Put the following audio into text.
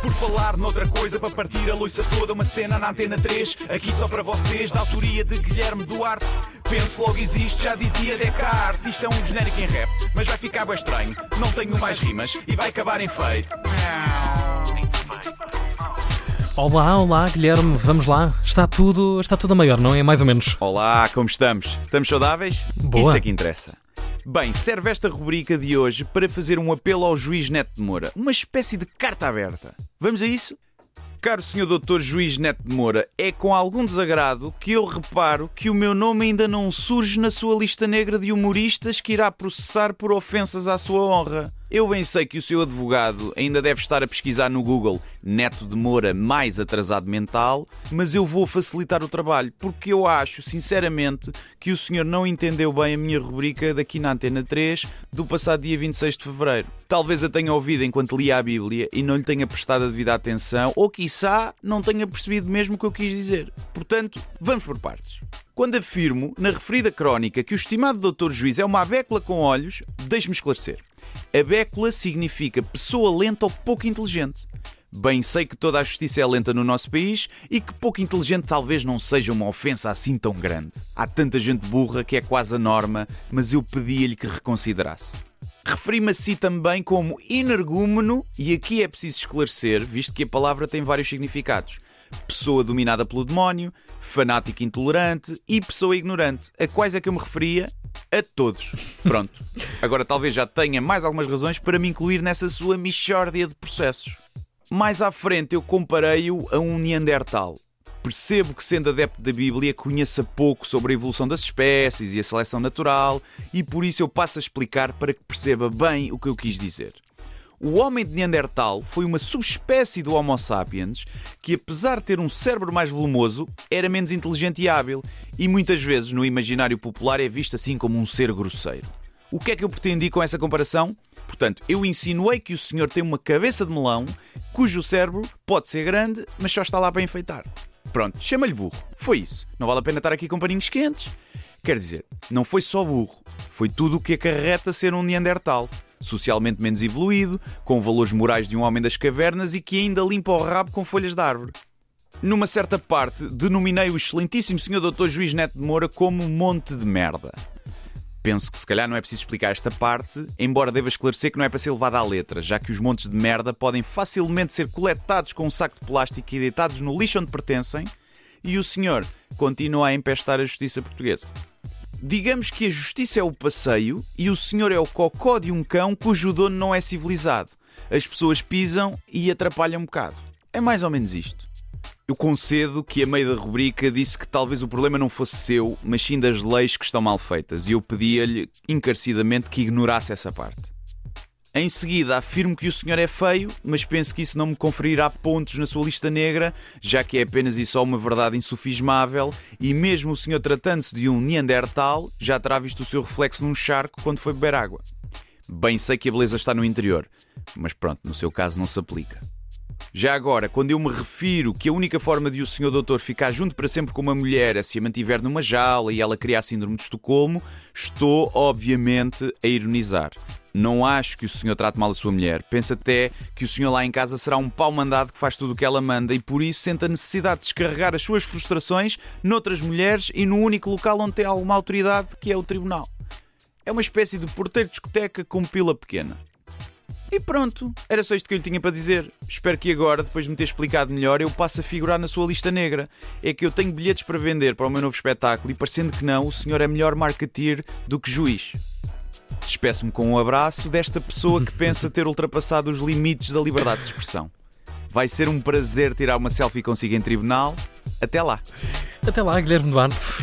Por falar noutra coisa, para partir a loiça toda, uma cena na antena 3, aqui só para vocês, da autoria de Guilherme Duarte. Penso logo existe, já dizia Descartes. Isto é um genérico em rap, mas vai ficar bem estranho. Não tenho mais rimas e vai acabar em feito. Olá, olá, Guilherme, vamos lá. Está tudo, está tudo a maior, não é? Mais ou menos. Olá, como estamos? Estamos saudáveis? Boa. Isso é que interessa. Bem, serve esta rubrica de hoje para fazer um apelo ao juiz Neto de Moura, uma espécie de carta aberta. Vamos a isso? Caro senhor doutor juiz Neto de Moura, é com algum desagrado que eu reparo que o meu nome ainda não surge na sua lista negra de humoristas que irá processar por ofensas à sua honra. Eu bem sei que o seu advogado ainda deve estar a pesquisar no Google Neto de Moura mais atrasado mental, mas eu vou facilitar o trabalho, porque eu acho, sinceramente, que o senhor não entendeu bem a minha rubrica daqui na Antena 3 do passado dia 26 de fevereiro. Talvez a tenha ouvido enquanto lia a Bíblia e não lhe tenha prestado a devida atenção, ou quiçá não tenha percebido mesmo o que eu quis dizer. Portanto, vamos por partes. Quando afirmo, na referida crónica, que o estimado doutor juiz é uma abécula com olhos, deixe-me esclarecer. Abécula significa pessoa lenta ou pouco inteligente. Bem sei que toda a justiça é lenta no nosso país e que pouco inteligente talvez não seja uma ofensa assim tão grande. Há tanta gente burra que é quase a norma, mas eu pedia-lhe que reconsiderasse. Referi-me a si também como energúmeno, e aqui é preciso esclarecer, visto que a palavra tem vários significados. Pessoa dominada pelo demónio, fanático intolerante e pessoa ignorante. A quais é que eu me referia? A todos. Pronto. Agora talvez já tenha mais algumas razões para me incluir nessa sua mixórdia de processos. Mais à frente eu comparei-o a um Neandertal. Percebo que, sendo adepto da Bíblia, conheça pouco sobre a evolução das espécies e a seleção natural, e por isso eu passo a explicar para que perceba bem o que eu quis dizer. O homem de Neandertal foi uma subespécie do Homo sapiens que, apesar de ter um cérebro mais volumoso, era menos inteligente e hábil, e muitas vezes no imaginário popular é visto assim como um ser grosseiro. O que é que eu pretendi com essa comparação? Portanto, eu insinuei que o senhor tem uma cabeça de melão cujo cérebro pode ser grande, mas só está lá para enfeitar. Pronto, chama-lhe burro. Foi isso. Não vale a pena estar aqui com paninhos quentes. Quer dizer, não foi só burro, foi tudo o que acarreta ser um Neandertal. Socialmente menos evoluído, com valores morais de um homem das cavernas e que ainda limpa o rabo com folhas de árvore. Numa certa parte, denominei o excelentíssimo senhor Dr. Juiz Neto de Moura como monte de merda. Penso que se calhar não é preciso explicar esta parte, embora deva esclarecer que não é para ser levado à letra, já que os montes de merda podem facilmente ser coletados com um saco de plástico e deitados no lixo onde pertencem, e o senhor continua a empestar a justiça portuguesa. Digamos que a justiça é o passeio e o senhor é o cocó de um cão cujo dono não é civilizado. As pessoas pisam e atrapalham um bocado. É mais ou menos isto. Eu concedo que a meio da rubrica disse que talvez o problema não fosse seu, mas sim das leis que estão mal feitas, e eu pedia-lhe encarecidamente que ignorasse essa parte. Em seguida, afirmo que o senhor é feio, mas penso que isso não me conferirá pontos na sua lista negra, já que é apenas e só uma verdade insufismável, e mesmo o senhor tratando-se de um Neandertal, já terá visto o seu reflexo num charco quando foi beber água. Bem sei que a beleza está no interior, mas pronto, no seu caso não se aplica. Já agora, quando eu me refiro que a única forma de o senhor doutor ficar junto para sempre com uma mulher é se a mantiver numa jaula e ela criar síndrome de Estocolmo, estou, obviamente, a ironizar. Não acho que o senhor trate mal a sua mulher. Penso até que o senhor lá em casa será um pau mandado que faz tudo o que ela manda e por isso sente a necessidade de descarregar as suas frustrações noutras mulheres e no único local onde tem alguma autoridade, que é o tribunal. É uma espécie de porteiro de discoteca com pila pequena. E pronto, era só isto que eu lhe tinha para dizer. Espero que agora, depois de me ter explicado melhor, eu passe a figurar na sua lista negra. É que eu tenho bilhetes para vender para o meu novo espetáculo e, parecendo que não, o senhor é melhor marketeer do que juiz. Despeço-me com um abraço desta pessoa que pensa ter ultrapassado os limites da liberdade de expressão. Vai ser um prazer tirar uma selfie consigo em tribunal. Até lá. Até lá, Guilherme Duarte.